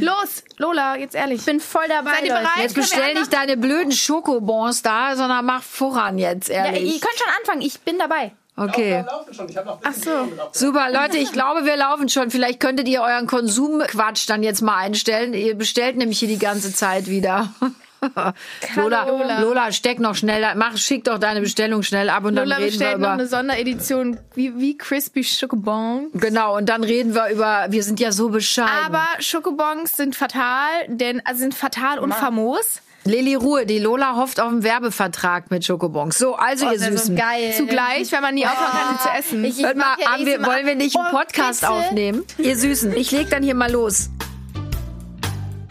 Los, Lola, jetzt ehrlich. Ich bin voll dabei. Seid ihr bereit? Jetzt wir bestell nicht deine blöden Schokobons da, sondern mach voran jetzt, Ja, ehrlich. ihr könnt schon anfangen. Ich bin dabei. Okay. laufen schon. Ich habe noch Ach so. Super, Leute, ich glaube, wir laufen schon. Vielleicht könntet ihr euren Konsumquatsch dann jetzt mal einstellen. Ihr bestellt nämlich hier die ganze Zeit wieder. Lola, Lola. Lola, steck noch schnell, mach, schick doch deine Bestellung schnell ab und Lola dann reden wir bestellt noch über. eine Sonderedition wie, wie Crispy Schokobon. Genau, und dann reden wir über, wir sind ja so bescheiden. Aber Schokobons sind fatal, denn also sind fatal und famos. Lilly Ruhe, die Lola hofft auf einen Werbevertrag mit Schokobons. So, also ihr Das ist Süßen. so geil. Zugleich, wenn man nie aufhören kann, sie zu essen. Ich, ich Hört mal, ja haben wir, wollen wir nicht einen Oh, Podcast bitte? aufnehmen? Ihr Süßen, ich leg dann hier mal los.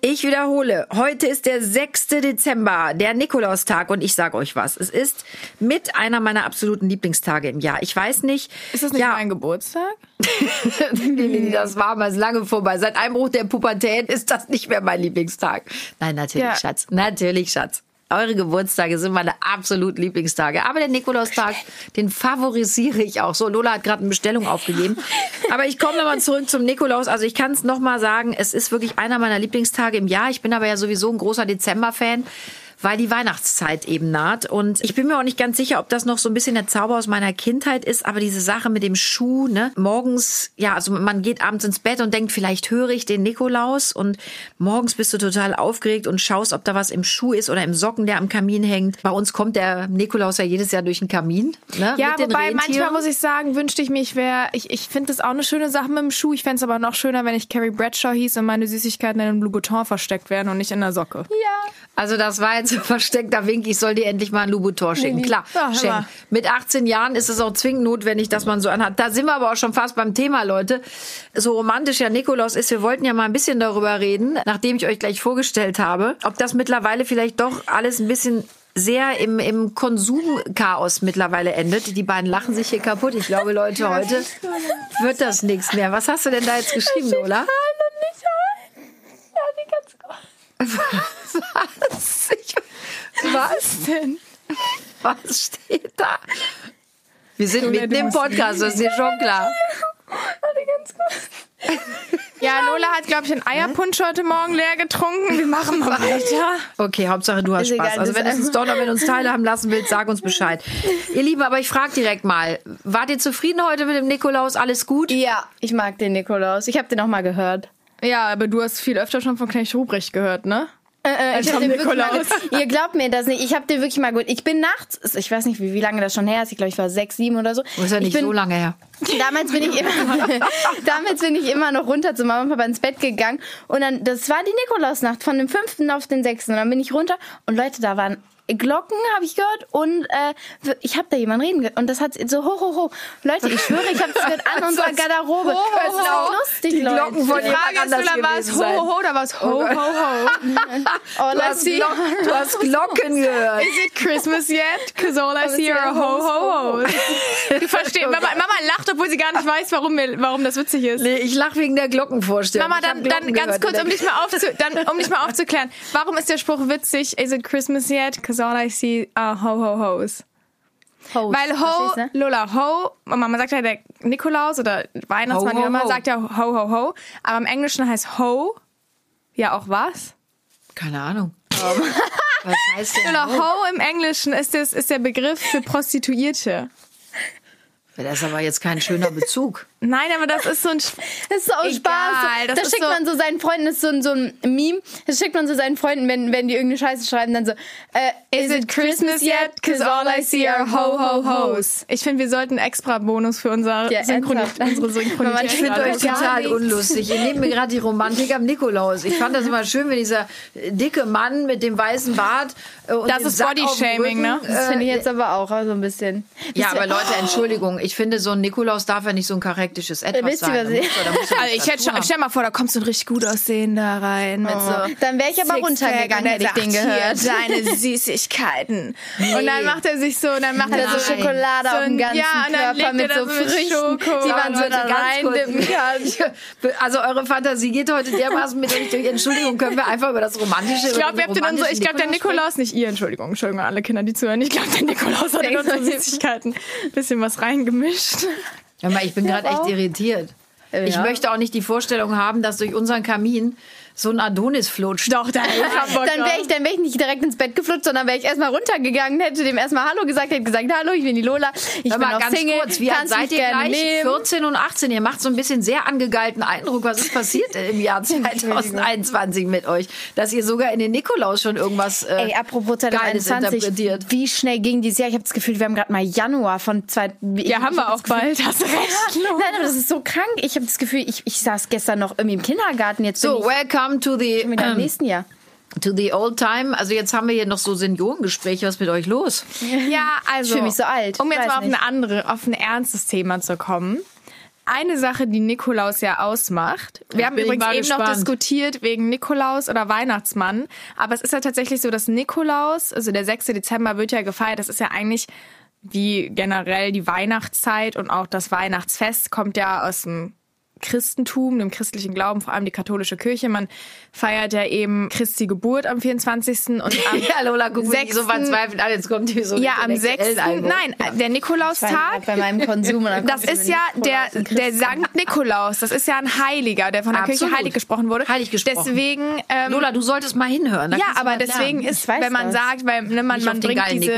Ich wiederhole, heute ist der 6. Dezember, der Nikolaustag und ich sage euch was. Es ist mit einer meiner absoluten Lieblingstage im Jahr. Ich weiß nicht. Ist das nicht ja, mein Geburtstag? Nee, das war mal lange vorbei. Seit Einbruch der Pubertät ist das nicht mehr mein Lieblingstag. Nein, natürlich, Ja. Schatz. Natürlich, Schatz. Eure Geburtstage sind meine absolut Lieblingstage. Aber der Nikolaustag, den favorisiere ich auch. So, Lola hat gerade eine Bestellung aufgegeben. Aber ich komme nochmal zurück zum Nikolaus. Also ich kann es nochmal sagen, es ist wirklich einer meiner Lieblingstage im Jahr. Ich bin aber ja sowieso ein großer Dezember-Fan weil die Weihnachtszeit eben naht. Und ich bin mir auch nicht ganz sicher, ob das noch so ein bisschen der Zauber aus meiner Kindheit ist, aber diese Sache mit dem Schuh, ne? Morgens, ja, also man geht abends ins Bett und denkt, vielleicht höre ich den Nikolaus und morgens bist du total aufgeregt und schaust, ob da was im Schuh ist oder im Socken, der am Kamin hängt. Bei uns kommt der Nikolaus ja jedes Jahr durch den Kamin, ne? Ja, wobei manchmal muss ich sagen, wünschte ich mir, ich wäre, ich, ich finde das auch eine schöne Sache mit dem Schuh. Ich fände es aber noch schöner, wenn ich Carrie Bradshaw hieß und meine Süßigkeiten in einem Louboutin versteckt wären und nicht in der Socke. Also das war jetzt ein versteckter Wink. Ich soll dir endlich mal ein Louboutin schenken. Klar, Ja, schenken. Mit 18 Jahren ist es auch zwingend notwendig, dass man so anhat. Da sind wir aber auch schon fast beim Thema, Leute. So romantisch ja Nikolaus ist, wir wollten ja mal ein bisschen darüber reden, nachdem ich euch gleich vorgestellt habe, ob das mittlerweile vielleicht doch alles ein bisschen sehr im, im Konsumchaos mittlerweile endet. Die beiden lachen sich hier kaputt. Ich glaube, Leute, heute wird das nichts mehr. Was hast du denn da jetzt geschrieben, Lola? Was? Ich, was denn? Was steht da? Wir sind mitten im Podcast, das ist dir schon klar. Ja, Lola hat, glaube ich, einen Eierpunsch heute Morgen leer getrunken. Wir machen mal weiter. Okay, Hauptsache du hast Ist Spaß. egal, also wenn du ist uns noch, wenn du uns teilhaben lassen willst, sag uns Bescheid. Ihr Lieben, aber ich frage direkt mal, wart ihr zufrieden heute mit dem Nikolaus? Alles gut? Ja, ich mag den Nikolaus. Ich habe den auch mal gehört. Ja, aber du hast viel öfter schon von Knecht Ruprecht gehört, ne? Äh, ich hab den wirklich mal. Ihr glaubt mir das nicht. Ich habe den wirklich mal gut. Ich bin nachts, ich weiß nicht, wie, wie lange das schon her ist. Ich glaube, ich war sechs, sieben oder so. Das ist ja ich nicht bin, so lange her. Damals bin ich immer, damals bin ich immer noch runter zu Mama und Papa ins Bett gegangen. Und dann, das war die Nikolausnacht von dem fünften auf den sechsten. Und dann bin ich runter und Leute, da waren Glocken, habe ich gehört. Und äh, ich habe da jemanden reden gehört. Und das hat so ho, ho, ho. Leute, ich schwöre, ich habe es gehört an unserer Garderobe. Ho, ho, Das ist ho. lustig, Die Leute. Glocken von Die Frage ist, Lola, war es gewesen ho, ho, ho oder war es ho, ho, ho? Oh, Du hast, see. Glocken, du hast Glocken gehört. Is it Christmas yet? Cause all I see are ho, ho, ho. Du verstehst, Mama, Mama lacht, obwohl sie gar nicht weiß, warum, wir, warum das witzig ist. Nee, ich lache wegen der Glockenvorstellung. Mama, dann, Glocken dann ganz kurz, um dich, mal aufzu dann, um dich mal aufzuklären. Warum ist der Spruch witzig? Is it Christmas yet? Cause all I see are ho, ho, ho's. Host, Weil ho? Lola, ho, Mama sagt ja der Nikolaus oder Weihnachtsmann, Ho, wie ho, immer, ho. sagt ja ho, ho, ho. Aber im Englischen heißt ho ja auch was? Keine Ahnung. Was heißt denn? Lola, ho im Englischen ist, das, ist der Begriff für Prostituierte. Das ist aber jetzt kein schöner Bezug. Nein, aber das ist so ein... Das ist auch Egal, Spaß. das da ist schickt so- man so seinen Freunden, das ist so ein, so ein Meme, das schickt man so seinen Freunden, wenn, wenn die irgendeine Scheiße schreiben, dann so, äh, Is it Christmas yet? Cause all I see are ho, ho, ho's. Ich finde, wir sollten einen extra Bonus für unser Ja, Synchroni unsere Synchronität. Ich finde euch total unlustig. Ihr nehmt mir gerade die Romantik am Nikolaus. Ich fand das immer schön, wenn dieser dicke Mann mit dem weißen Bart äh, und Das dem ist Sack auf dem Bodyshaming, ne? Rücken, Das finde ich äh, jetzt aber auch so ein bisschen. Ja, aber Leute, Entschuldigung. Ich finde, so ein Nikolaus darf ja nicht so ein Charakter praktisches Etwas sein. was Da ich- muss- da muss man Also ich hätte schon, stell mal vor, da kommst du ein richtig gut aussehender rein mit so. Dann wäre ich aber runtergegangen, er hätte ich den gehört. Deine Süßigkeiten. Und dann macht er sich so, dann macht Hat er so so Schokolade so auf dem ein- ganzen ja, und dann Körper mit so Früchten, Schoko. die man so da reindippen kann. Also eure Fantasie geht heute dermaßen mit euch durch. Entschuldigung, können wir einfach über das Romantische Ich glaube, unsere, ich glaube, der Nikolaus, nicht ihr, Entschuldigung, Entschuldigung, an alle Kinder, die zuhören. Ich glaube, der Nikolaus hat in unsere Süßigkeiten ein bisschen was reingemischt. Ich bin gerade echt irritiert. Ich möchte auch nicht die Vorstellung haben, dass durch unseren Kamin so ein Adonis flutscht. Doch, da Dann wäre ich, dann wär ich nicht direkt ins Bett geflutscht, sondern wäre ich erstmal runtergegangen, hätte dem erstmal Hallo gesagt, hätte gesagt, Hallo, ich bin die Lola, ich Hör bin noch ganz Single, kurz, wie kannst seid ihr gleich? nehmen. 14 und 18. Ihr macht so ein bisschen sehr angegeilten Eindruck. Was ist passiert im Jahr 2021 mit euch? Dass ihr sogar in den Nikolaus schon irgendwas äh, Ey, apropos Geiles 2021, interpretiert. wie schnell ging dieses Jahr? Ich habe das Gefühl, wir haben gerade mal Januar von zwei... Ja, haben wir auch bald, hast recht. Nein, aber das ist so krank. Ich habe das Gefühl, ich, ich saß gestern noch irgendwie im Kindergarten. Jetzt So, bin welcome to the, im ähm, nächsten Jahr. to the old time. Also jetzt haben wir hier noch so Seniorengespräche. Was ist mit euch los? Ja, also. Ich fühl mich so alt. Um jetzt mal auf nicht. eine andere, auf ein ernstes Thema zu kommen. Eine Sache, die Nikolaus ja ausmacht. Wir haben ich übrigens mal eben noch gespannt. diskutiert wegen Nikolaus oder Weihnachtsmann. Aber es ist ja tatsächlich so, dass Nikolaus, also der 6. Dezember wird ja gefeiert. Das ist ja eigentlich wie generell die Weihnachtszeit und auch das Weihnachtsfest kommt ja aus dem Christentum, dem christlichen Glauben, vor allem die katholische Kirche. Man feiert ja eben Christi Geburt am 24. und am Ja, Lola, guck mich nicht so sechsten- verzweifelt an. Jetzt kommt hier so ja, am intellektuellen 6. Einwurf. Nein, der Nikolaustag. bei meinem Konsum. Das ist ja der, Nikolaus der. Sankt Nikolaus. Das ist ja ein Heiliger, der von der Absolut. Kirche heilig gesprochen wurde. Heilig gesprochen. Deswegen, ähm, Lola, du solltest mal hinhören. Ja, aber deswegen lernen. ist, wenn man das. sagt, weil ne, man, man bringt diese,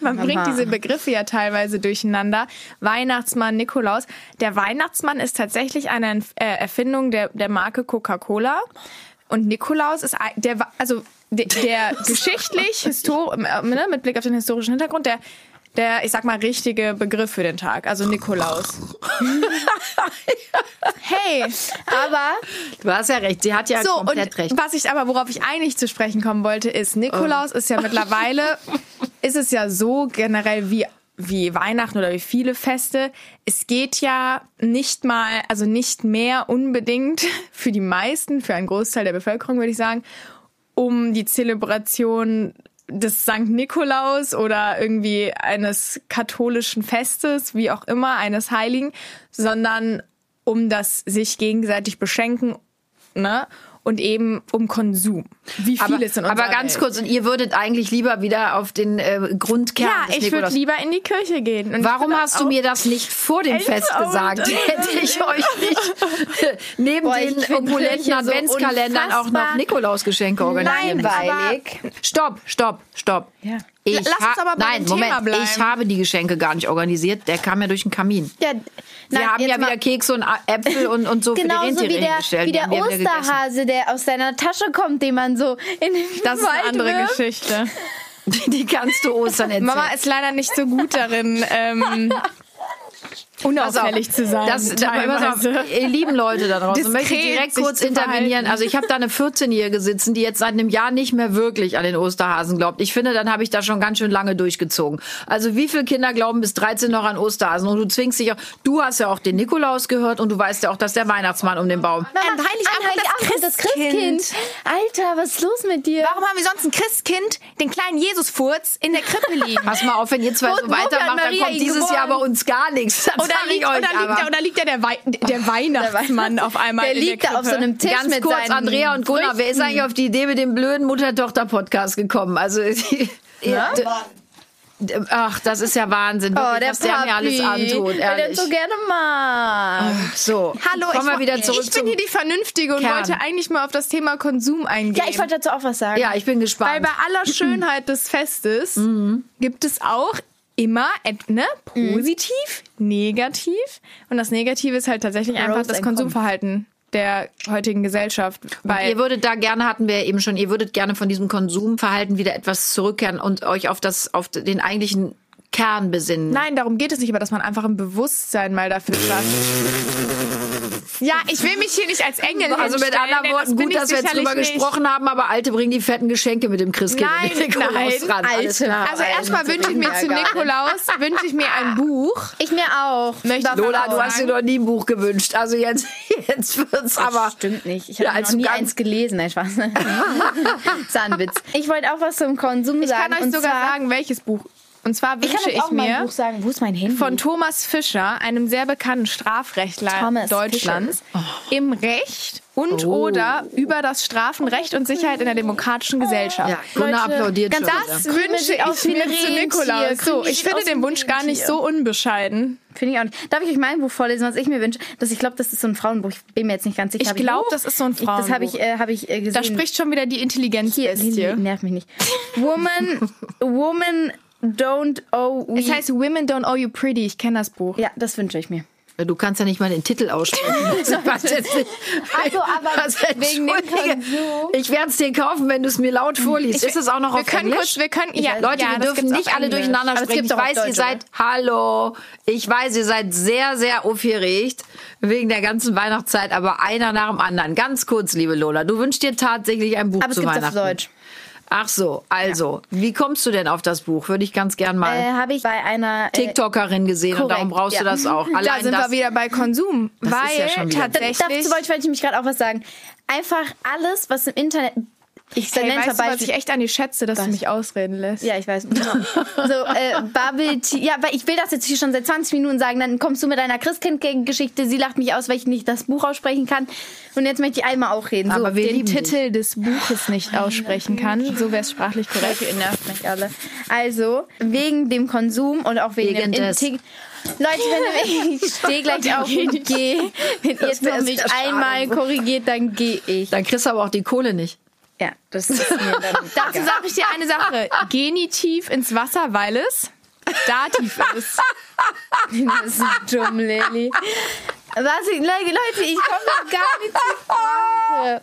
man bringt diese Begriffe ja teilweise durcheinander. Weihnachtsmann, Nikolaus. Der Weihnachtsmann ist tatsächlich eine äh, Erfindung der, der Marke Coca-Cola. Und Nikolaus ist ein- der, also der, der geschichtlich, histor äh, ne, mit Blick auf den historischen Hintergrund, der, der, ich sag mal, richtige Begriff für den Tag. Also Nikolaus. hey, aber Du hast ja recht. Sie hat ja so, komplett und recht. was ich aber, worauf ich eigentlich zu sprechen kommen wollte, ist, Nikolaus ist ja mittlerweile, ist es ja so generell wie wie Weihnachten oder wie viele Feste. Es geht ja nicht mal, also nicht mehr unbedingt für die meisten, für einen Großteil der Bevölkerung würde ich sagen, um die Zelebration des Sankt Nikolaus oder irgendwie eines katholischen Festes, wie auch immer, eines Heiligen, sondern um das sich gegenseitig beschenken, ne? Und eben um Konsum. Wie viel aber, ist in unserer aber ganz Welt. kurz, und ihr würdet eigentlich lieber wieder auf den äh, Grundkern Ja, ich würde lieber in die Kirche gehen. Und Warum hast du mir das nicht vor dem Fest gesagt? Hätte ich euch nicht neben Boah, den opulenten Kirche so Adventskalendern auch noch Nikolausgeschenke organisieren? Langweilig. Stopp, stopp, stopp. Ja. Ich Lass uns aber bei Nein, dem Moment, Thema bleiben. ich habe die Geschenke gar nicht organisiert. Der kam ja durch den Kamin. Ja, Wir nein, haben ja wieder Kekse und Äpfel und, und so für die Genauso Rentiere wie der, hingestellt. wie der. Osterhase, der aus deiner Tasche kommt, den man so in den Das ist eine Wald andere wirft. Geschichte. Die kannst du Ostern erzählen. Mama ist leider nicht so gut darin, ähm, Unauffällig zu sein. Das, da, pass auf, teilweise. ihr lieben Leute da draußen, Diskret möchte ich direkt kurz intervenieren. Also ich habe da eine 14-Jährige sitzen, die jetzt seit einem Jahr nicht mehr wirklich an den Osterhasen glaubt. Ich finde, dann habe ich da schon ganz schön lange durchgezogen. Also wie viele Kinder glauben bis 13 noch an Osterhasen? Und du zwingst dich auch, du hast ja auch den Nikolaus gehört und du weißt ja auch, dass der Weihnachtsmann um den Baum. Mama, An Heiligabend an Heiligabend das das Christkind. Alter, was ist los mit dir? Warum haben wir sonst ein Christkind, den kleinen Jesusfurz, in der Krippe liegen? Pass mal auf, wenn ihr zwei so weitermacht, dann Maria kommt dieses Jahr bei geboren? uns gar nichts. Das Ich liegt, euch oder, liegt aber. der, oder liegt der, der, Wei der Weihnachtsmann auf einmal Der in liegt der da auf so einem Tisch Ganz mit kurz, seinen Andrea und Gunnar, wer ist Früchten. eigentlich auf die Idee mit dem blöden Mutter-Tochter-Podcast gekommen? Also, D- ach, das ist ja Wahnsinn, Oh, wirklich, der was der mir alles Papi, antut, weil ehrlich. so gerne mag. So, Hallo, ich, wieder zurück ich bin hier die Vernünftige und Kern. wollte eigentlich mal auf das Thema Konsum eingehen. Ja, ich wollte dazu auch was sagen. Ja, ich bin Weil gespannt. bei aller Schönheit des Festes gibt es auch immer ne, positiv, negativ. Und das Negative ist halt tatsächlich einfach Pros das. Konsumverhalten der heutigen Gesellschaft. Weil ihr würdet da gerne, hatten wir eben schon, ihr würdet gerne von diesem Konsumverhalten wieder etwas zurückkehren und euch auf das, auf den eigentlichen Kern besinnen. Nein, darum geht es nicht, aber dass man einfach ein Bewusstsein mal dafür schafft. Ja, ich will mich hier nicht als Engel Also mit anderen Worten, gut, ich dass wir jetzt drüber nicht. gesprochen haben, aber Alte bringen die fetten Geschenke mit dem Christkind Nein, Nikolaus nein, ran. Also erstmal wünsche ich mir zu ja. Nikolaus, wünsche ich mir ein Buch. Ich mir auch. Möchte Lola, du hast dir noch nie ein Buch gewünscht. Also jetzt, jetzt wird's aber. Stimmt nicht. Ich Ja, habe als noch nie eins gelesen. Nein, Spaß. das war ein Witz. Ich wollte auch was zum Konsum Ich sagen. kann euch und sogar sagen, welches Buch. Und zwar ich wünsche ich, ein mir Buch sagen. Wo ist mein Handy? von Thomas Fischer, einem sehr bekannten Strafrechtler Thomas Deutschlands, im Recht und oder über das Strafenrecht und Sicherheit in der demokratischen Gesellschaft. Ja, Leute, applaudiert ganz schon das wieder. wünsche ich mir zu. Nikolaus. So, ich finde den Wunsch gar nicht so unbescheiden. Finde ich auch nicht. Darf ich euch mein Buch vorlesen, was ich mir wünsche? Das, ich glaube, das ist so ein Frauenbuch. Ich bin mir jetzt nicht ganz sicher. Ich glaube, das ist so ein Ich, das habe ich, Frauenbuch. äh, hab ich äh, gesehen. Da spricht schon wieder die Hier, Intelligenzbestie. Lili, nerv mich nicht. Woman, woman don't owe we. Es heißt Women Don't Owe You Pretty. Ich kenne das Buch. ja, das wünsche ich mir. Du kannst ja nicht mal den Titel aussprechen. Also, Also, aber Was, wegen dem. Konsum. Ich werde es dir kaufen, wenn du es mir laut vorliest. ist es auch noch wir auf können Englisch? kurz, wir können, ja, Leute, ja, wir dürfen nicht alle Englisch. durcheinander Aber es sprechen. Ich weiß, ihr Deutsch, seid, hallo, ich weiß, ihr seid sehr, sehr aufgeregt wegen der ganzen Weihnachtszeit, aber einer nach dem anderen. Ganz kurz, liebe Lola, du wünschst dir tatsächlich ein Buch Aber es zu gibt's Weihnachten. auf Deutsch. Ach so, also, wie kommst du denn auf das Buch? Würde ich ganz gern mal Äh, habe ich bei einer äh, TikTokerin gesehen und korrekt, darum brauchst du ja. das auch. Da Allein sind das, wir wieder bei Konsum. Das ist weil ja schon wieder- tatsächlich. Dazu wollte ich, wollte ich mich gerade auch was sagen. Einfach alles, was im Internet. Ich Hey, nenne weißt du, was ich echt an die schätze, dass du mich ausreden lässt? Ja, ich weiß. Genau. So, äh, Bubble Tea. Ja, weil ich will das jetzt hier schon seit 20 Minuten sagen. Dann kommst du mit deiner Christkind-Geschichte. Sie lacht mich aus, weil ich nicht das Buch aussprechen kann. Und jetzt möchte ich einmal auch reden. Aber so, wir den lieben dich. Titel des Buches nicht aussprechen kann. So wäre es sprachlich korrekt. Ihr nervt mich alle. Also, wegen dem Konsum und auch wegen, Wegen dem Integ Leute, wenn ich stehe gleich auf und gehe. Wenn ihr jetzt wär noch nicht sehr schade. einmal korrigiert, dann gehe ich. dann kriegst du aber auch die Kohle nicht. Ja, das ist mir dann. Dazu sage ich dir eine Sache. Genitiv ins Wasser, weil es Dativ ist. Das ist dumm, Lilly. Was, ich, Leute, ich komme doch gar nicht zur Sprache.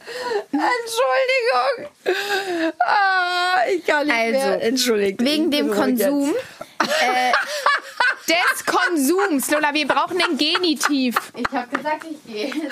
Entschuldigung. Ah, ich kann nicht Also, mehr. Entschuldigung. Wegen dem Konsum. Des Konsums. Lola, wir brauchen den Genitiv. Ich habe gesagt, ich gehe.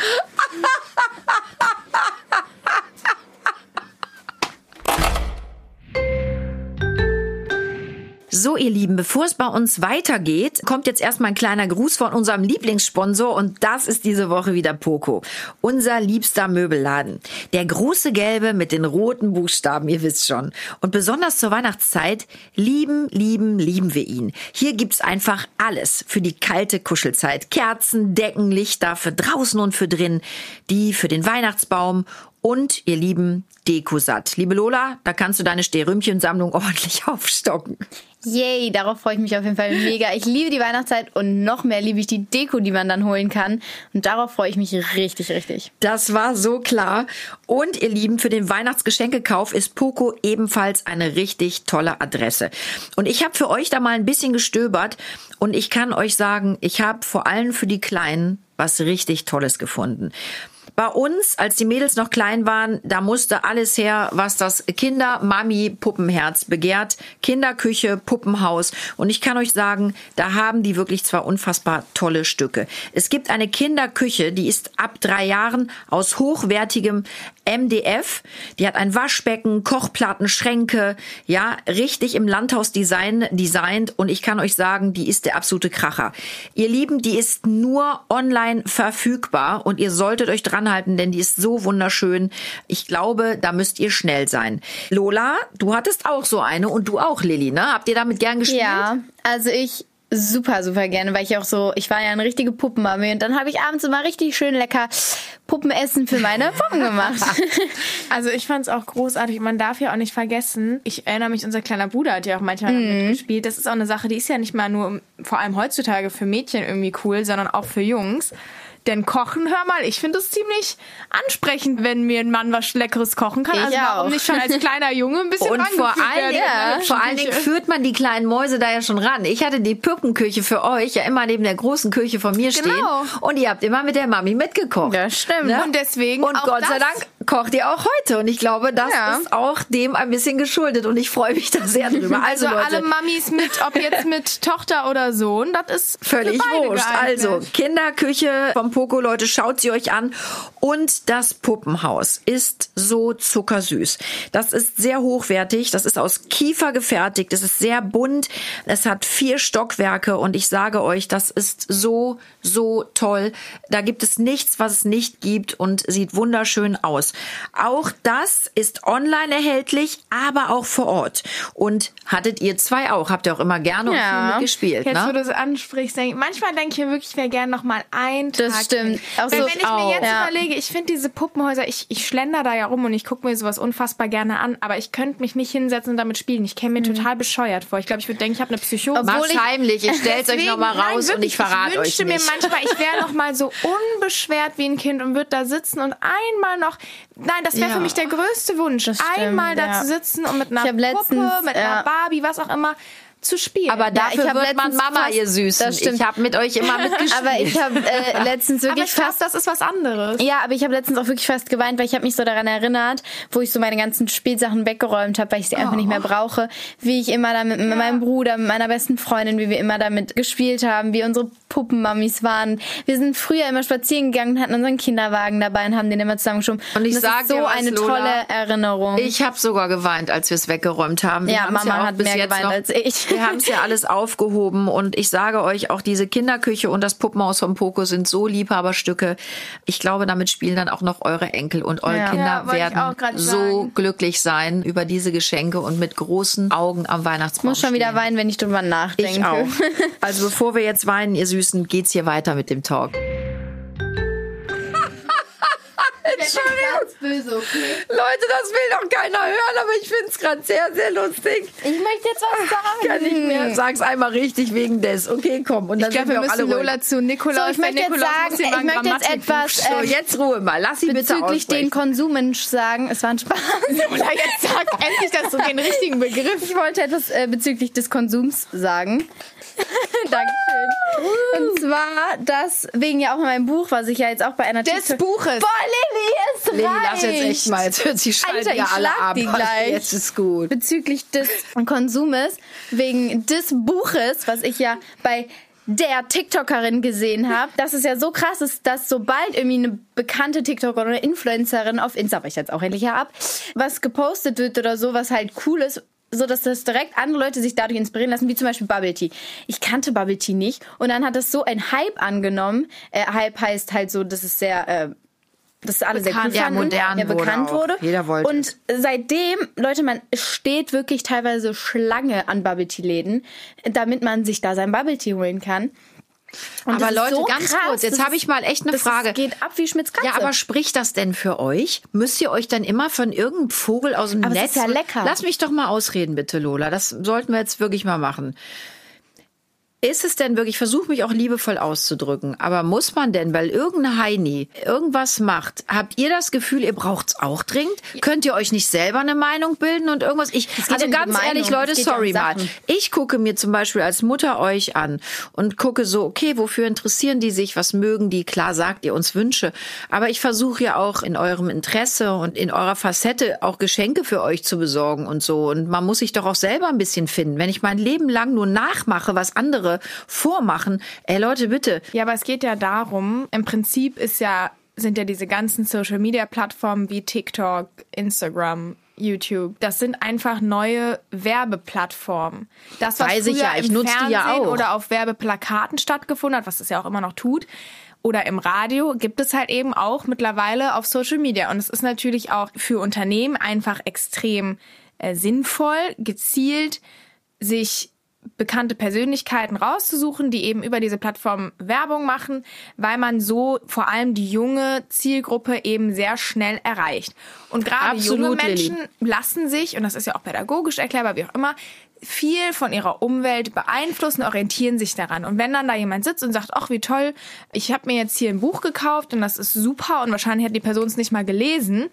So, ihr Lieben, bevor es bei uns weitergeht, kommt jetzt erstmal ein kleiner Gruß von unserem Lieblingssponsor und das ist diese Woche wieder Poco. Unser liebster Möbelladen. Der große gelbe mit den roten Buchstaben, ihr wisst schon. Und besonders zur Weihnachtszeit lieben, lieben, lieben wir ihn. Hier gibt's einfach alles für die kalte Kuschelzeit. Kerzen, Decken, Lichter für draußen und für drin, die für den Weihnachtsbaum und ihr Lieben Dekosatt. Liebe Lola, da kannst du deine Sterümchensammlung ordentlich aufstocken. Yay, darauf freue ich mich auf jeden Fall mega. Ich liebe die Weihnachtszeit und noch mehr liebe ich die Deko, die man dann holen kann. Und darauf freue ich mich richtig, richtig. Das war so klar. Und ihr Lieben, für den Weihnachtsgeschenkekauf ist Poco ebenfalls eine richtig tolle Adresse. Und ich habe für euch da mal ein bisschen gestöbert und ich kann euch sagen, ich habe vor allem für die Kleinen was richtig Tolles gefunden. Bei uns, als die Mädels noch klein waren, da musste alles her, was das Kinder-Mami-Puppenherz begehrt. Kinderküche, Puppenhaus. Und ich kann euch sagen, da haben die wirklich zwar unfassbar tolle Stücke. Es gibt eine Kinderküche, die ist ab drei Jahren aus hochwertigem MDF. Die hat ein Waschbecken, Kochplatten, Schränke, ja, richtig im Landhaus-Design designt. Und ich kann euch sagen, die ist der absolute Kracher. Ihr Lieben, die ist nur online verfügbar und ihr solltet euch dran halten, denn die ist so wunderschön. Ich glaube, da müsst ihr schnell sein. Lola, du hattest auch so eine und du auch, Lilly, ne? Habt ihr damit gern gespielt? Ja, also ich super, super gerne, weil ich auch so, ich war ja eine richtige Puppenmami und dann habe ich abends immer richtig schön lecker Puppenessen für meine Puppen gemacht. Also ich fand es auch großartig. Man darf ja auch nicht vergessen, ich erinnere mich, unser kleiner Bruder hat ja auch manchmal mitgespielt. Das ist auch eine Sache, die ist ja nicht mal nur, vor allem heutzutage, für Mädchen irgendwie cool, sondern auch für Jungs. Denn Kochen, hör mal, ich finde es ziemlich ansprechend, wenn mir ein Mann was Leckeres kochen kann. Ich also warum auch. nicht schon als kleiner Junge ein bisschen Und vor allen, der vor allen Dingen führt man die kleinen Mäuse da ja schon ran. Ich hatte die Puppenküche für euch ja immer neben der großen Küche von mir stehen. Genau. Und ihr habt immer mit der Mami mitgekocht. Das stimmt. Ne? Und deswegen Und auch Gott sei Dank kocht ihr auch heute. Und ich glaube, das Ja. ist auch dem ein bisschen geschuldet. Und ich freue mich da sehr drüber. Also, Also Leute, alle Mamis mit, ob jetzt mit Tochter oder Sohn, das ist Völlig wurscht. Also, Kinderküche vom Poco, Leute, schaut sie euch an. Und das Puppenhaus ist so zuckersüß. Das ist sehr hochwertig. Das ist aus Kiefer gefertigt. Es ist sehr bunt. Es hat vier Stockwerke. Und ich sage euch, das ist so, so toll. Da gibt es nichts, was es nicht gibt und sieht wunderschön aus. Auch das ist online erhältlich, aber auch vor Ort. Und hattet ihr zwei auch? Habt ihr auch immer gerne und Ja. viel mitgespielt, Jetzt, wo ne? du es ansprichst, denk, manchmal denke ich mir wirklich, ich wäre gerne noch mal ein Das Tag stimmt. hin. Auch Weil so- wenn ich auch. mir jetzt Ja. überlege, ich finde diese Puppenhäuser, ich, ich schlender da ja rum und ich gucke mir sowas unfassbar gerne an, aber ich könnte mich nicht hinsetzen und damit spielen. Ich käme mir total bescheuert vor. Ich glaube, ich würde denken, ich habe eine Psychose. Obwohl Macht's ich- heimlich, ich stell's euch Deswegen- noch mal nein, raus und wirklich, ich verrate ich euch wünschte nicht. mir manchmal, ich wäre noch mal so unbeschwert wie ein Kind und würde da sitzen und einmal noch, nein, das wäre Ja. für mich der größte Wunsch, stimmt, einmal da ja. zu sitzen und mit einer Puppe, letztens, mit einer Barbie, was auch immer, zu spielen. aber dafür ich hab wird man letztens Mama, fast- ihr Süßen. das stimmt. Ich habe mit euch immer mitgespielt. Aber ich habe äh, letztens aber wirklich ich glaube, fast das ist was anderes. Ja, aber ich habe letztens auch wirklich fast geweint, weil ich habe mich so daran erinnert, wo ich so meine ganzen Spielsachen weggeräumt habe, weil ich sie einfach nicht mehr brauche, wie ich immer da mit meinem Bruder, mit meiner besten Freundin, wie wir immer damit gespielt haben, wie unsere Puppenmammis waren. Wir sind früher immer spazieren gegangen und hatten unseren Kinderwagen dabei und haben den immer zusammengeschoben. Und ich das sag ist so dir was, eine Lola, tolle Erinnerung. Ich habe sogar geweint, als wir es weggeräumt haben. Wir Ja, Mama auch hat bis mehr jetzt geweint als ich. Wir haben es ja alles aufgehoben und ich sage euch, auch diese Kinderküche und das Puppenhaus vom Poco sind so Liebhaberstücke. Ich glaube, damit spielen dann auch noch eure Enkel und eure Ja. Kinder Ja, ich werden so sagen. glücklich sein über diese Geschenke und mit großen Augen am Weihnachtsbaum muss schon wieder stehen. weinen, wenn ich drüber nachdenke. Ich auch. Also bevor wir jetzt weinen, ihr Süßen, geht's hier weiter mit dem Talk. Ganz böse, okay? Leute, das will doch keiner hören, aber ich find's gerade sehr, sehr lustig. Ich möchte jetzt was sagen. Kann nicht mehr. Sag's einmal richtig wegen des. Okay, komm. Und dann Ich glaube, wir alle müssen ruhig. Lola zu Nikolaus. So, ich möchte jetzt sagen, ich möchte jetzt etwas, So, äh, jetzt Ruhe mal. Lass sie bitte Bezüglich den. Konsumensch sagen, es war ein Spaß. Lola, jetzt sag endlich, dass du den richtigen Begriff Ich wollte etwas äh, bezüglich des Konsums sagen. Dankeschön. Und zwar das wegen ja auch in meinem Buch, was ich ja jetzt auch bei einer des TikTok- Buches. Boah, Lilly, es Lilly, reicht. lass jetzt echt mal. Jetzt hört sie schalten ja alle ab. die gleich. Jetzt ist gut. bezüglich des Konsumes, wegen des Buches, was ich ja bei der TikTokerin gesehen habe, dass es ja so krass ist, dass sobald irgendwie eine bekannte TikTokerin oder Influencerin auf Insta, aber ich jetzt auch endlich ja ab, was gepostet wird oder so, was halt cool ist, so dass das direkt andere Leute sich dadurch inspirieren lassen, wie zum Beispiel Bubble Tea. Ich kannte Bubble Tea nicht und dann hat das so ein Hype angenommen. Äh, Hype heißt halt so, dass es sehr äh, dass alle sehr cool Bekannt, ja, fanden, modern ja, wurde bekannt auch. wurde. Jeder wollte Und seitdem, Leute, man steht wirklich teilweise Schlange an Bubble Tea Läden, damit man sich da sein Bubble Tea holen kann. Und Aber das Leute, so ganz krass, kurz, jetzt das habe ich mal echt eine das Frage. geht ab wie Schmitz Katze. Ja, aber spricht das denn für euch? Müsst ihr euch dann immer von irgendeinem Vogel aus dem Aber Netz... ist ja lecker. Lass mich doch mal ausreden, bitte, Lola. Das sollten wir jetzt wirklich mal machen. Ist es denn wirklich, ich versuche mich auch liebevoll auszudrücken, aber muss man denn, weil irgendein Heini irgendwas macht, habt ihr das Gefühl, ihr braucht's auch dringend? Könnt ihr euch nicht selber eine Meinung bilden und irgendwas? Ich, also ja um ganz ehrlich, Leute, ja sorry mal. Ich gucke mir zum Beispiel als Mutter euch an und gucke so, okay, wofür interessieren die sich? Was mögen die? Klar sagt ihr uns Wünsche. Aber ich versuche ja auch in eurem Interesse und in eurer Facette auch Geschenke für euch zu besorgen und so. Und man muss sich doch auch selber ein bisschen finden. Wenn ich mein Leben lang nur nachmache, was andere vormachen, ey Leute, bitte. Ja, aber es geht ja darum, im Prinzip ist ja, sind ja diese ganzen Social Media Plattformen wie TikTok, Instagram, YouTube, das sind einfach neue Werbeplattformen. Das, was Weiß früher ich ja, ich im nutze die ja auch. oder auf Werbeplakaten stattgefunden hat, was es ja auch immer noch tut, oder im Radio, gibt es halt eben auch mittlerweile auf Social Media. Und es ist natürlich auch für Unternehmen einfach extrem äh, sinnvoll, gezielt sich bekannte Persönlichkeiten rauszusuchen, die eben über diese Plattform Werbung machen, weil man so vor allem die junge Zielgruppe eben sehr schnell erreicht. Und gerade junge Absolut, Lilly. Menschen lassen sich, und das ist ja auch pädagogisch erklärbar, wie auch immer, viel von ihrer Umwelt beeinflussen, orientieren sich daran. Und wenn dann da jemand sitzt und sagt, ach wie toll, ich habe mir jetzt hier ein Buch gekauft und das ist super und wahrscheinlich hat die Person es nicht mal gelesen,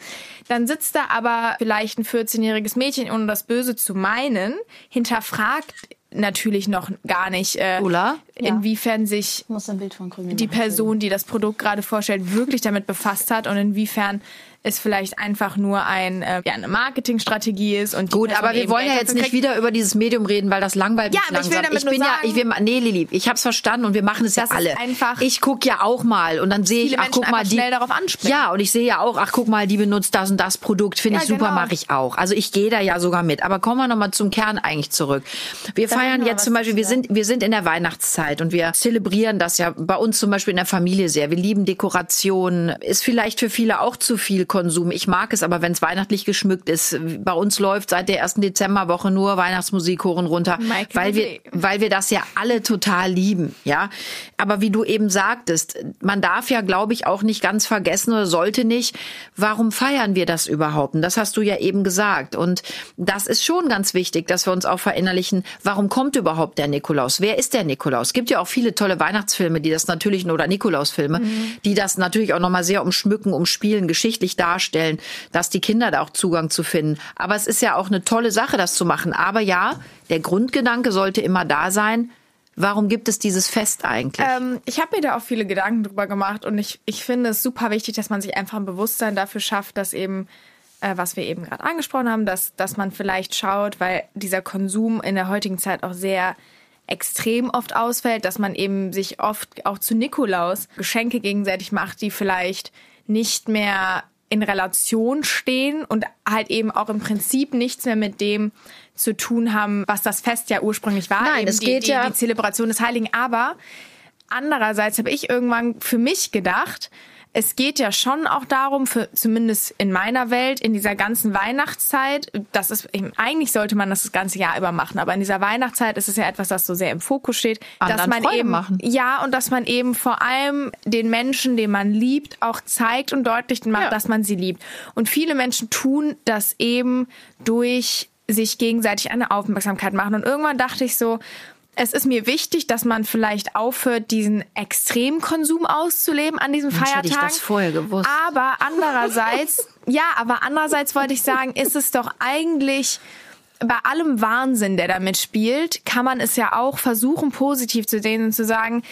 dann sitzt da aber vielleicht ein 14-jähriges Mädchen, ohne das Böse zu meinen, hinterfragt natürlich noch gar nicht, äh, Ulla? inwiefern sich ich muss ein Bild von Krümel die Person, die das Produkt gerade vorstellt, wirklich damit befasst hat und inwiefern es vielleicht einfach nur ein, äh, ja, eine Marketingstrategie ist und die Gut, Person aber wir wollen ja jetzt nicht wieder über dieses Medium reden, weil das langweilt mich Ja, aber ich will langsam. damit nur bin ja, sagen- ich will, nee, Lili, ich hab's verstanden und wir machen es ja alle. einfach- ich guck ja auch mal und dann sehe ich, ach Menschen guck mal, die schnell darauf. Ja, und ich sehe ja auch, ach guck mal, die benutzt das und das Produkt, finde Ja, ich super, genau. mache ich auch. Also ich gehe da ja sogar mit. Aber kommen wir nochmal zum Kern eigentlich zurück. Wir Sag feiern jetzt zum Beispiel, wir sind, wir sind in der Weihnachtszeit und wir zelebrieren das ja bei uns zum Beispiel in der Familie sehr. Wir lieben Dekorationen. Ist vielleicht für viele auch zu viel Konsum. Ich mag es aber, wenn es weihnachtlich geschmückt ist. Bei uns läuft seit der ersten Dezemberwoche nur Weihnachtsmusik runter, Michael weil wir, weil wir das ja alle total lieben, ja. Aber wie du eben sagtest, man darf ja, glaube ich, auch nicht ganz vergessen oder sollte nicht, warum feiern wir das überhaupt? Und das hast du ja eben gesagt. Und das ist schon ganz wichtig, dass wir uns auch verinnerlichen, warum kommt überhaupt der Nikolaus? Wer ist der Nikolaus? Es gibt ja auch viele tolle Weihnachtsfilme, die das natürlich, oder Nikolausfilme, die das natürlich auch nochmal sehr umschmücken, umspielen, geschichtlich darstellen, dass die Kinder da auch Zugang zu finden. Aber es ist ja auch eine tolle Sache, das zu machen. Aber ja, der Grundgedanke sollte immer da sein, warum gibt es dieses Fest eigentlich? Ähm, ich habe mir da auch viele Gedanken drüber gemacht und ich, ich finde es super wichtig, dass man sich einfach ein Bewusstsein dafür schafft, dass eben, äh, was wir eben gerade angesprochen haben, dass, dass man vielleicht schaut, weil dieser Konsum in der heutigen Zeit auch sehr extrem oft ausfällt, dass man eben sich oft auch zu Nikolaus Geschenke gegenseitig macht, die vielleicht nicht mehr in Relation stehen und halt eben auch im Prinzip nichts mehr mit dem zu tun haben, was das Fest ja ursprünglich war. Nein, eben es die, geht die, ja- die Zelebration des Heiligen. Aber andererseits habe ich irgendwann für mich gedacht, es geht ja schon auch darum, für, zumindest in meiner Welt, in dieser ganzen Weihnachtszeit, das ist eigentlich sollte man das das ganze Jahr über machen, aber in dieser Weihnachtszeit ist es ja etwas, das so sehr im Fokus steht, dass Anderen man Freude eben machen. ja und dass man eben vor allem den Menschen, den man liebt, auch zeigt und deutlich macht, Ja. dass man sie liebt. Und viele Menschen tun das eben durch sich gegenseitig eine Aufmerksamkeit machen. Und irgendwann dachte ich so, es ist mir wichtig, dass man vielleicht aufhört, diesen Extremkonsum auszuleben an diesem Mensch, hätte Feiertag. ich das vorher gewusst. Aber andererseits, ja, aber andererseits wollte ich sagen, ist es doch eigentlich bei allem Wahnsinn, der damit spielt, kann man es ja auch versuchen, positiv zu sehen und zu sagen,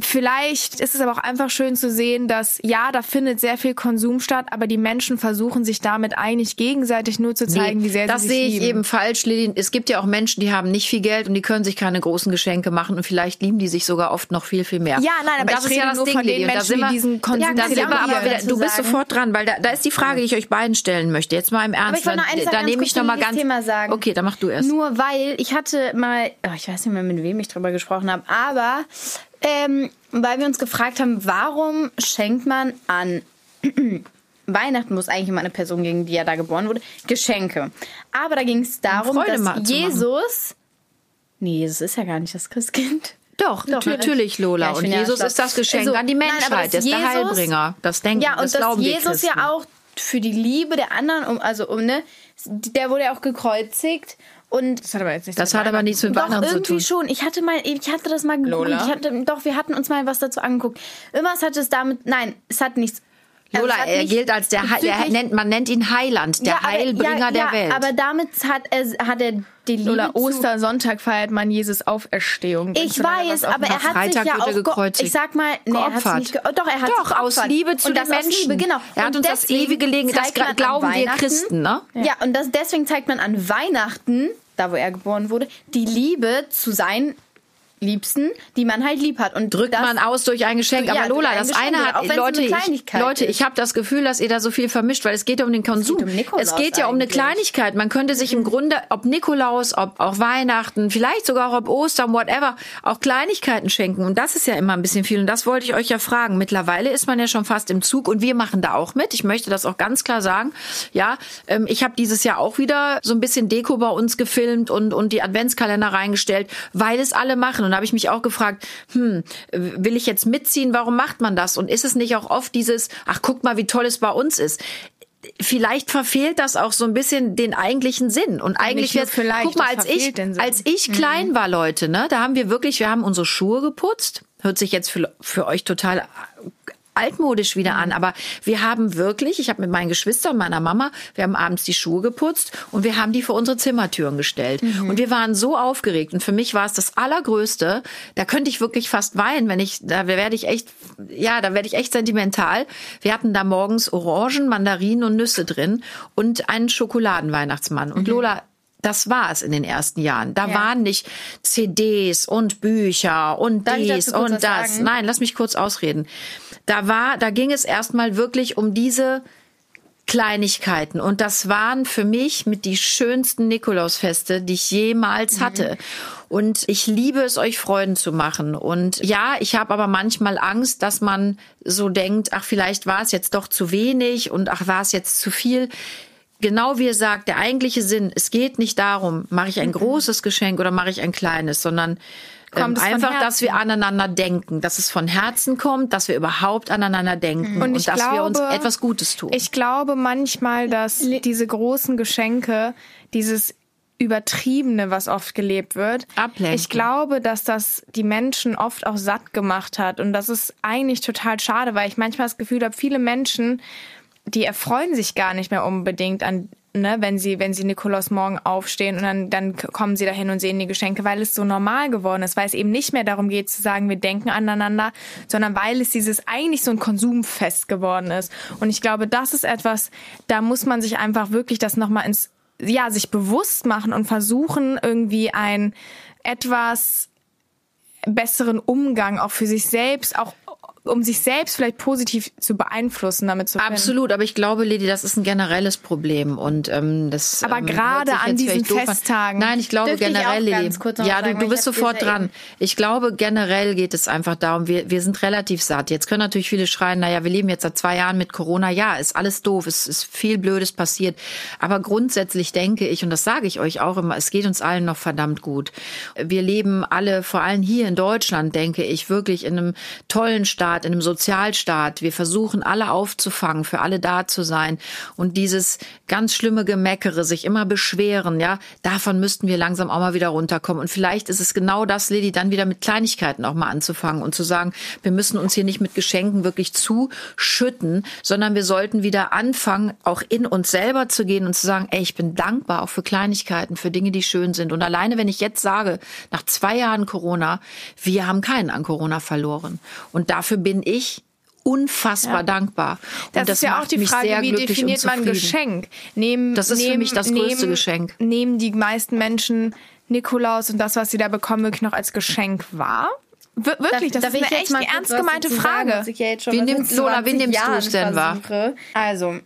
Vielleicht ist es aber auch einfach schön zu sehen, dass ja, da findet sehr viel Konsum statt, aber die Menschen versuchen sich damit eigentlich gegenseitig nur zu zeigen, wie sehr das sie sich sehe ich lieben. eben falsch, Lili. Es gibt ja auch Menschen, die haben nicht viel Geld und die können sich keine großen Geschenke machen und vielleicht lieben die sich sogar oft noch viel, viel mehr. Ja, nein, aber das ich ist ja das nur Ding, von den da Menschen, die wir- diesen Konsum ja, da zelebrieren, aber wieder, du bist sofort dran, weil da, da ist die Frage, die ich euch beiden stellen möchte. Jetzt mal im Ernst. ich wollte noch Dann- da ganz nehme ich noch mal ganz Thema sagen. Okay, dann mach du erst. Nur weil ich hatte mal, oh, ich weiß nicht mehr, mit wem ich drüber gesprochen habe, aber ähm, weil wir uns gefragt haben, warum schenkt man an Weihnachten, es eigentlich immer eine Person ging, die ja da geboren wurde, Geschenke. Aber da ging es darum, Freude dass. Jesus, nee, Jesus ist ja gar nicht das Christkind. Doch, natürlich, Lola. Ja, und ja Jesus schlau. ist das Geschenk Also, an die nein, Menschheit. der ist der Jesus- Heilbringer. Das denken, Ja, und das glauben wir Jesus ja auch für die Liebe der anderen, um, also um, ne, der wurde ja auch gekreuzigt und Das hat aber jetzt nichts Das mit hat aber nichts mit doch, Weihnachten zu irgendwie tun. schon. Ich hatte mal, ich hatte das mal geguckt. Lola? Ich hatte, doch, wir hatten uns mal was dazu angeguckt. Irgendwas hat es damit, nein, es hat nichts. also Lola, hat er nicht gilt als der, Heil, der nennt, man nennt ihn Heiland, der Ja, aber- Heilbringer ja, der ja, Welt. Aber damit hat er, hat er die Liebe zu- Ostersonntag feiert man Jesus Auferstehung. Ich weiß, aber er hat Freitag sich ja auch, ge- gekreuzigt. ich sag mal, nee, er hat nicht doch, er hat Doch, sich aus. Liebe zu und den Menschen. Liebe, genau. Er hat und uns das ewige Leben, das glauben wir Christen, ne? Ja, und das, deswegen zeigt man an Weihnachten, da wo er geboren wurde, die Liebe zu seinen Liebsten, die man halt lieb hat. Und drückt das, man aus durch ein Geschenk. Ja, Aber Lola, ein das Geschenk, eine hat, es Leute, eine ich, Leute, ich habe das Gefühl, dass ihr da so viel vermischt, weil es geht um den Konsum. um Nikolaus es geht ja um eine. Mhm. Kleinigkeit. Man könnte sich im Grunde, ob Nikolaus, ob auch Weihnachten, vielleicht sogar auch ob Ostern, whatever, auch Kleinigkeiten schenken. Und das ist ja immer ein bisschen viel. Und das wollte ich euch ja fragen. Mittlerweile ist man ja schon fast im Zug und wir machen da auch mit. Ich möchte das auch ganz klar sagen. Ja, ähm, ich habe dieses Jahr auch wieder so ein bisschen Deko bei uns gefilmt und, und die Adventskalender reingestellt, weil es alle machen. Und da habe ich mich auch gefragt, hm, will ich jetzt mitziehen? Warum macht man das? Und ist es nicht auch oft dieses, ach, guck mal, wie toll es bei uns ist? Vielleicht verfehlt das auch so ein bisschen den eigentlichen Sinn. Und eigentlich vielleicht, guck mal, als ich, als ich klein war, Leute, ne, da haben wir wirklich, wir haben unsere Schuhe geputzt. Hört sich jetzt für, für euch total altmodisch wieder an. Aber wir haben wirklich, ich habe mit meinen Geschwistern, meiner Mama, wir haben abends die Schuhe geputzt und wir haben die vor unsere Zimmertüren gestellt. Und wir waren so aufgeregt. Und für mich war es das Allergrößte. Da könnte ich wirklich fast weinen, wenn ich, da werde ich echt, ja, da werde ich echt sentimental. Wir hatten da morgens Orangen, Mandarinen und Nüsse drin und einen Schokoladenweihnachtsmann. Und Lola, das war es in den ersten Jahren. Da Ja. waren nicht CDs und Bücher und Darf dies und das. sagen? Nein, lass mich kurz ausreden. Da war, da ging es erstmal wirklich um diese Kleinigkeiten. Und das waren für mich mit die schönsten Nikolausfeste, die ich jemals Mhm. hatte. Und ich liebe es, euch Freuden zu machen. Und ja, ich habe aber manchmal Angst, dass man so denkt, ach, vielleicht war es jetzt doch zu wenig und ach, war es jetzt zu viel. Genau wie ihr sagt, der eigentliche Sinn, es geht nicht darum, mache ich Mhm. ein großes Geschenk oder mache ich ein kleines, sondern ähm, einfach, dass wir aneinander denken, dass es von Herzen kommt, dass wir überhaupt aneinander denken und, ich dass wir uns glaube, etwas Gutes tun. Ich glaube manchmal, dass diese großen Geschenke, dieses Übertriebene, was oft gelebt wird, Ablenken. ich glaube, dass das die Menschen oft auch satt gemacht hat. Und das ist eigentlich total schade, weil ich manchmal das Gefühl habe, viele Menschen, die erfreuen sich gar nicht mehr unbedingt an, ne, wenn sie, wenn sie Nikolaus morgen aufstehen und dann, dann kommen sie dahin und sehen die Geschenke, weil es so normal geworden ist, weil es eben nicht mehr darum geht zu sagen, wir denken aneinander, sondern weil es dieses eigentlich so ein Konsumfest geworden ist. Und ich glaube, das ist etwas, da muss man sich einfach wirklich das nochmal ins, ja, sich bewusst machen und versuchen, irgendwie ein etwas besseren Umgang auch für sich selbst, auch um sich selbst vielleicht positiv zu beeinflussen, damit zu finden. Absolut, aber ich glaube, Lady, das ist ein generelles Problem und ähm, das. Aber ähm, gerade an diesen doof an. Festtagen. Nein, ich glaube Dürfte ich generell, ganz Lady. ja, du, du ich bist sofort dran. Ich glaube generell geht es einfach darum, wir wir sind relativ satt. Jetzt können natürlich viele schreien, naja, wir leben jetzt seit zwei Jahren mit Corona. Ja, ist alles doof, es ist viel Blödes passiert. Aber grundsätzlich denke ich und das sage ich euch auch immer, es geht uns allen noch verdammt gut. Wir leben alle, vor allem hier in Deutschland, denke ich, wirklich in einem tollen Staat, in einem Sozialstaat. Wir versuchen alle aufzufangen, für alle da zu sein. Und dieses ganz schlimme Gemeckere, sich immer beschweren, ja, davon müssten wir langsam auch mal wieder runterkommen. Und vielleicht ist es genau das, Lilly, dann wieder mit Kleinigkeiten auch mal anzufangen und zu sagen, wir müssen uns hier nicht mit Geschenken wirklich zuschütten, sondern wir sollten wieder anfangen, auch in uns selber zu gehen und zu sagen, ey, ich bin dankbar auch für Kleinigkeiten, für Dinge, die schön sind. Und alleine, wenn ich jetzt sage, nach zwei Jahren Corona, wir haben keinen an Corona verloren. Und dafür bin ich unfassbar dankbar. Und Das, ist ja auch die Frage, wie definiert man. Geschenk? Nehmen, Das ist für nehmen, mich das größte nehmen, Geschenk. Nehmen die meisten Menschen Nikolaus und das, was sie da bekommen, wirklich noch als Geschenk wahr? Wir- Wirklich, das Darf ist eine echt mal ernst gemeinte sagen, Frage. ja Wie nimmt- Lola, wie 20 nimmst du es denn wahr? Also,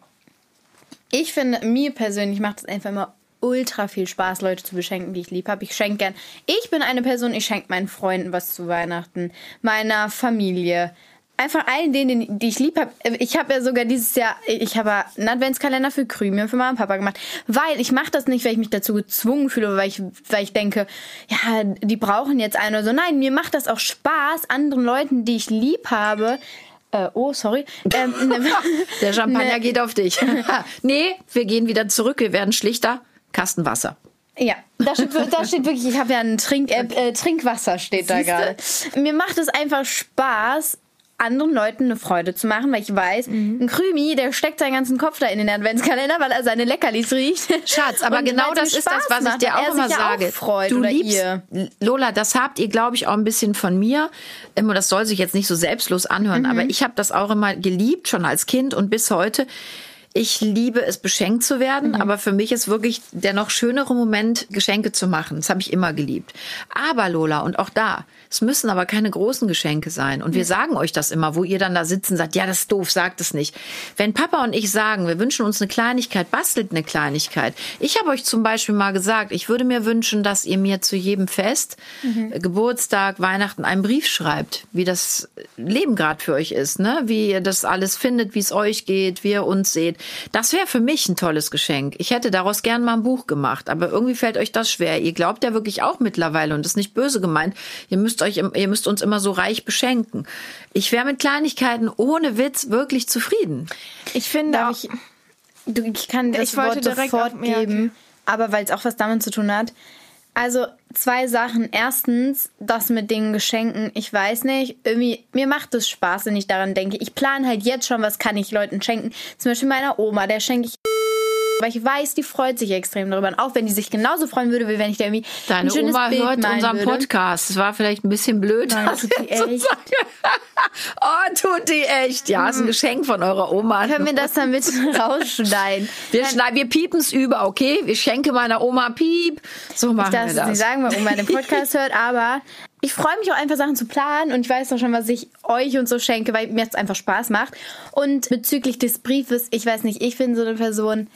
ich finde, mir persönlich macht es einfach immer ultra viel Spaß, Leute zu beschenken, die ich lieb habe. Ich schenke gern. Ich bin eine Person, ich schenke meinen Freunden was zu Weihnachten, meiner Familie. Einfach allen denen, die ich lieb habe. Ich habe ja sogar dieses Jahr, ich habe einen Adventskalender für Krümel und für Mama und Papa gemacht. Weil ich mache das nicht, weil ich mich dazu gezwungen fühle, oder weil ich, weil ich denke, ja, die brauchen jetzt einen oder so. Nein, mir macht das auch Spaß, anderen Leuten, die ich lieb habe, äh, oh, sorry. Ähm, Der Champagner Ne- geht auf dich. nee, wir gehen wieder zurück. Wir werden schlichter. Kasten Wasser. Ja, da steht, da steht wirklich, ich habe ja ein Trink, äh, äh, Trinkwasser steht da gerade. Mir macht es einfach Spaß, anderen Leuten eine Freude zu machen, weil ich weiß, Mhm. ein Krümi, der steckt seinen ganzen Kopf da in den Adventskalender, weil er seine Leckerlis riecht. Schatz, aber Und genau das ist das, was ich macht dir und auch er immer sage. Auch du liebst, ihr. Lola, das habt ihr, glaube ich, auch ein bisschen von mir. Immer, das soll sich jetzt nicht so selbstlos anhören, Mhm. aber ich habe das auch immer geliebt, schon als Kind und bis heute. Ich liebe es, beschenkt zu werden, Mhm. aber für mich ist wirklich der noch schönere Moment, Geschenke zu machen. Das habe ich immer geliebt. Aber Lola, und auch da, es müssen aber keine großen Geschenke sein. Und wir sagen euch das immer, wo ihr dann da sitzen und sagt, ja, das ist doof, sagt es nicht. Wenn Papa und ich sagen, wir wünschen uns eine Kleinigkeit, bastelt eine Kleinigkeit. Ich habe euch zum Beispiel mal gesagt, ich würde mir wünschen, dass ihr mir zu jedem Fest, äh, Geburtstag, Weihnachten, einen Brief schreibt, wie das Leben gerade für euch ist, ne? wie ihr das alles findet, wie es euch geht, wie ihr uns seht. Das wäre für mich ein tolles Geschenk. Ich hätte daraus gern mal ein Buch gemacht, aber irgendwie fällt euch das schwer. Ihr glaubt ja wirklich auch mittlerweile und das ist nicht böse gemeint. Ihr müsst euch, ihr müsst uns immer so reich beschenken. Ich wäre mit Kleinigkeiten ohne Witz wirklich zufrieden. Ich finde Darf auch, ich, du, ich kann das Ich wollte Wort direkt sofort auf- ja, okay. geben, aber weil es auch was damit zu tun hat. Also zwei Sachen. Erstens, das mit den Geschenken. Ich weiß nicht, irgendwie, mir macht es Spaß, wenn ich daran denke. Ich plane halt jetzt schon, was kann ich Leuten schenken. Zum Beispiel meiner Oma, der schenke ich weil ich weiß, die freut sich extrem darüber. Und auch wenn die sich genauso freuen würde, wie wenn ich da irgendwie Deine ein schönes Oma Bild hört unseren würde. Podcast. Das war vielleicht ein bisschen blöd. Nein, tut die echt. oh, tut die echt. Ja, ist ein Geschenk von eurer Oma. Können wir das dann mit rausschneiden? Wir, schneiden, wir piepen's über, okay? Ich schenke meiner Oma Piep. So machen Ich darf wir es das. nicht sagen, weil Oma den Podcast hört, aber ich freue mich auch einfach Sachen zu planen und ich weiß auch schon, was ich euch und so schenke, weil mir es einfach Spaß macht. Und bezüglich des Briefes, ich weiß nicht, ich bin so eine Person,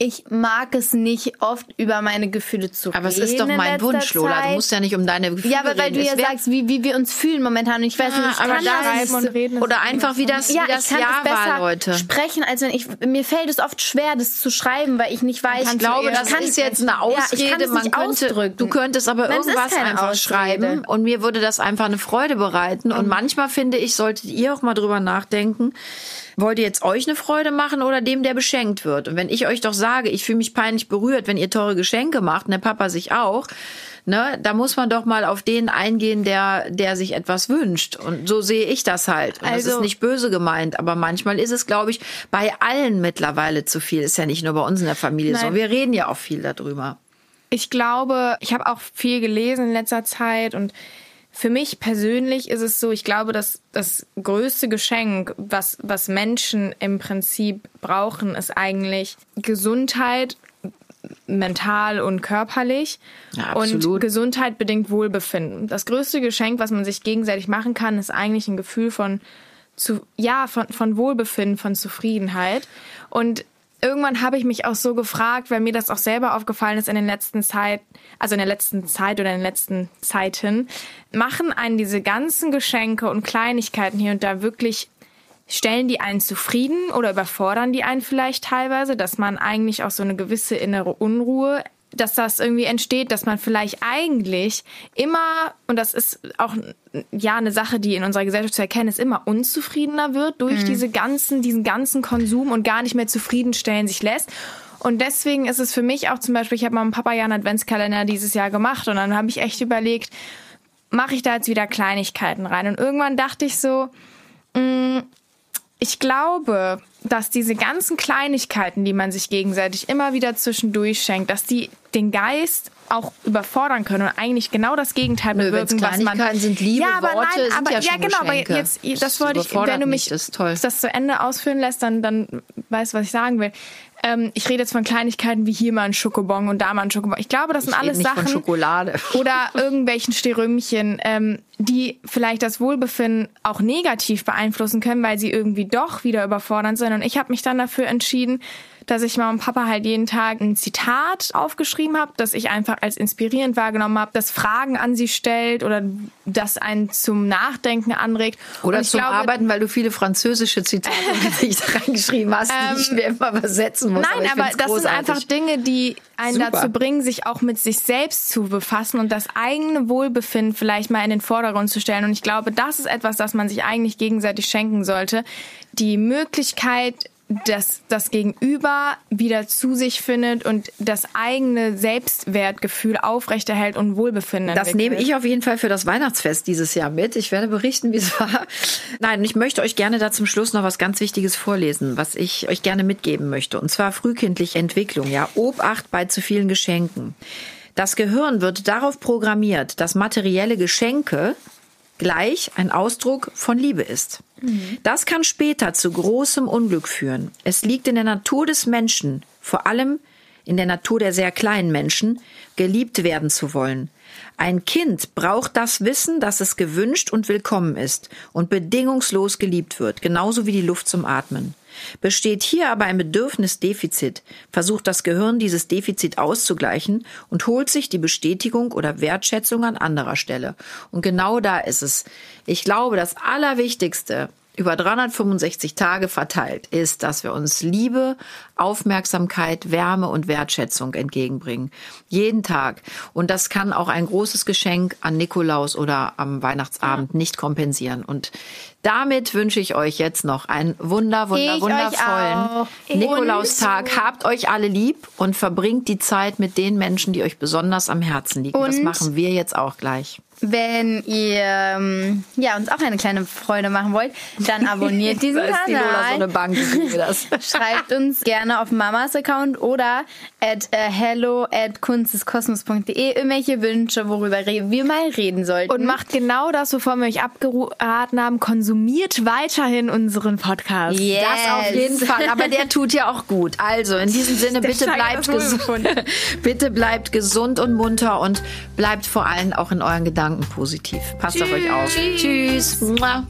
ich mag es nicht oft über meine Gefühle zu Aber reden. es ist doch in mein Wunsch, Lola. Du musst ja nicht um deine Gefühle Ja, aber weil reden. du ja sagst, wie, wie wir uns fühlen momentan. Und ich weiß nicht, ich aber kann da das und reden Oder einfach wie das, ja, wie das ich kann Jahr es besser war, Leute. sprechen, als wenn ich mir fällt es oft schwer, das zu schreiben, weil ich nicht weiß. Ich glaube, ich das kann ist jetzt nicht- eine Ausrede. Ja, ich kann es Man könnte, ausdrücken. du könntest aber Nein, irgendwas einfach Ausrede. schreiben und mir würde das einfach eine Freude bereiten. Und manchmal finde ich, solltet ihr auch mal drüber nachdenken. Wollt ihr jetzt euch eine Freude machen oder dem, der beschenkt wird? Und wenn ich euch doch sage, ich fühle mich peinlich berührt, wenn ihr teure Geschenke macht, und der Papa sich auch, ne, da muss man doch mal auf den eingehen, der, der sich etwas wünscht. Und so sehe ich das halt. Und das Also- ist nicht böse gemeint, aber manchmal ist es, glaube ich, bei allen mittlerweile zu viel. Ist ja nicht nur bei uns in der Familie so. Nein. Wir reden ja auch viel darüber. Ich glaube, ich habe auch viel gelesen in letzter Zeit und für mich persönlich ist es so, ich glaube, dass das größte Geschenk, was, was Menschen im Prinzip brauchen, ist eigentlich Gesundheit, mental und körperlich. Ja, und. Gesundheit bedingt Wohlbefinden. Das größte Geschenk, was man sich gegenseitig machen kann, ist eigentlich ein Gefühl von, zu, ja, von, von Wohlbefinden, von Zufriedenheit. Und irgendwann habe ich mich auch so gefragt, weil mir das auch selber aufgefallen ist in den letzten Zeit, also in der letzten Zeit oder in den letzten Zeiten, machen einen diese ganzen Geschenke und Kleinigkeiten hier und da wirklich stellen die einen zufrieden oder überfordern die einen vielleicht teilweise, dass man eigentlich auch so eine gewisse innere Unruhe, dass das irgendwie entsteht, dass man vielleicht eigentlich immer, und das ist auch ja eine Sache, die in unserer Gesellschaft zu erkennen ist, immer unzufriedener wird durch diese ganzen, diesen ganzen Konsum und gar nicht mehr zufriedenstellen sich lässt. Und deswegen ist es für mich auch zum Beispiel, ich habe mal einen Papa ja einen Adventskalender dieses Jahr gemacht und dann habe ich echt überlegt, mache ich da jetzt wieder Kleinigkeiten rein? Und irgendwann dachte ich so, ich glaube, dass diese ganzen Kleinigkeiten, die man sich gegenseitig immer wieder zwischendurch schenkt, dass die den Geist auch überfordern können und eigentlich genau das Gegenteil Nö, bewirken, was man sind, Liebe, ja, aber Worte nein, sind aber ja ja genau, aber Geschenke. jetzt Das das wollte ich, wenn du mich das das zu Ende ausführen lässt, dann dann weißt du, was ich sagen will. Ähm, ich rede jetzt von Kleinigkeiten wie hier mal ein Schokobon und da mal ein Schokobon. Ich glaube, das sind Ich rede alles Sachen oder irgendwelchen Sterümchen, ähm, die vielleicht das Wohlbefinden auch negativ beeinflussen können, weil sie irgendwie doch wieder überfordernd sind. Und ich habe mich dann dafür entschieden, dass ich Mama und Papa halt jeden Tag ein Zitat aufgeschrieben habe, das ich einfach als inspirierend wahrgenommen habe, das Fragen an sie stellt oder das einen zum Nachdenken anregt. Oder zum glaube, Arbeiten, weil du viele französische Zitate nicht reingeschrieben hast, die ich mir immer übersetzen muss. Nein, aber, find's das großartig. sind einfach Dinge, die einen Super. dazu bringen, sich auch mit sich selbst zu befassen und das eigene Wohlbefinden vielleicht mal in den Vordergrund zu stellen. Und ich glaube, das ist etwas, das man sich eigentlich gegenseitig schenken sollte. Die Möglichkeit, dass das Gegenüber wieder zu sich findet und das eigene Selbstwertgefühl aufrechterhält und Wohlbefinden Das entwickelt. nehme ich auf jeden Fall für das Weihnachtsfest dieses Jahr mit. Ich werde berichten, wie es war. Nein, ich möchte euch gerne da zum Schluss noch was ganz Wichtiges vorlesen, was ich euch gerne mitgeben möchte. Und zwar frühkindliche Entwicklung, ja. Obacht bei zu vielen Geschenken. Das Gehirn wird darauf programmiert, dass materielle Geschenke gleich ein Ausdruck von Liebe ist. Das kann später zu großem Unglück führen. Es liegt in der Natur des Menschen, vor allem in der Natur der sehr kleinen Menschen, geliebt werden zu wollen. Ein Kind braucht das Wissen, dass es gewünscht und willkommen ist und bedingungslos geliebt wird, genauso wie die Luft zum Atmen. Besteht hier aber ein Bedürfnisdefizit, versucht das Gehirn dieses Defizit auszugleichen und holt sich die Bestätigung oder Wertschätzung an anderer Stelle. Und genau da ist es. Ich glaube, das Allerwichtigste über 365 Tage verteilt ist, dass wir uns Liebe, Aufmerksamkeit, Wärme und Wertschätzung entgegenbringen. Jeden Tag. Und das kann auch ein großes Geschenk an Nikolaus oder am Weihnachtsabend nicht kompensieren. Und damit wünsche ich euch jetzt noch einen wunder, wunder, Ich wundervollen. Nikolaustag. Habt euch alle lieb und verbringt die Zeit mit den Menschen, die euch besonders am Herzen liegen. das Und- machen wir jetzt auch gleich. Wenn ihr ähm, ja, uns auch eine kleine Freude machen wollt, dann abonniert diesen Da ist die Lola so Kanal. eine Bank, das. Schreibt uns gerne auf Mamas Account oder at äh, hello at kunstdeskosmos.de irgendwelche Wünsche, worüber wir mal reden sollten. Und macht genau das, wovon wir euch abgeraten haben. Konsumiert weiterhin unseren Podcast. Yes. Das auf jeden Fall, aber der tut ja auch gut. Also in diesem Sinne, bitte bleibt, gesund, bitte bleibt gesund und munter und bleibt vor allem auch in euren Gedanken positiv. Passt auf euch auf. Tschüss. Mua.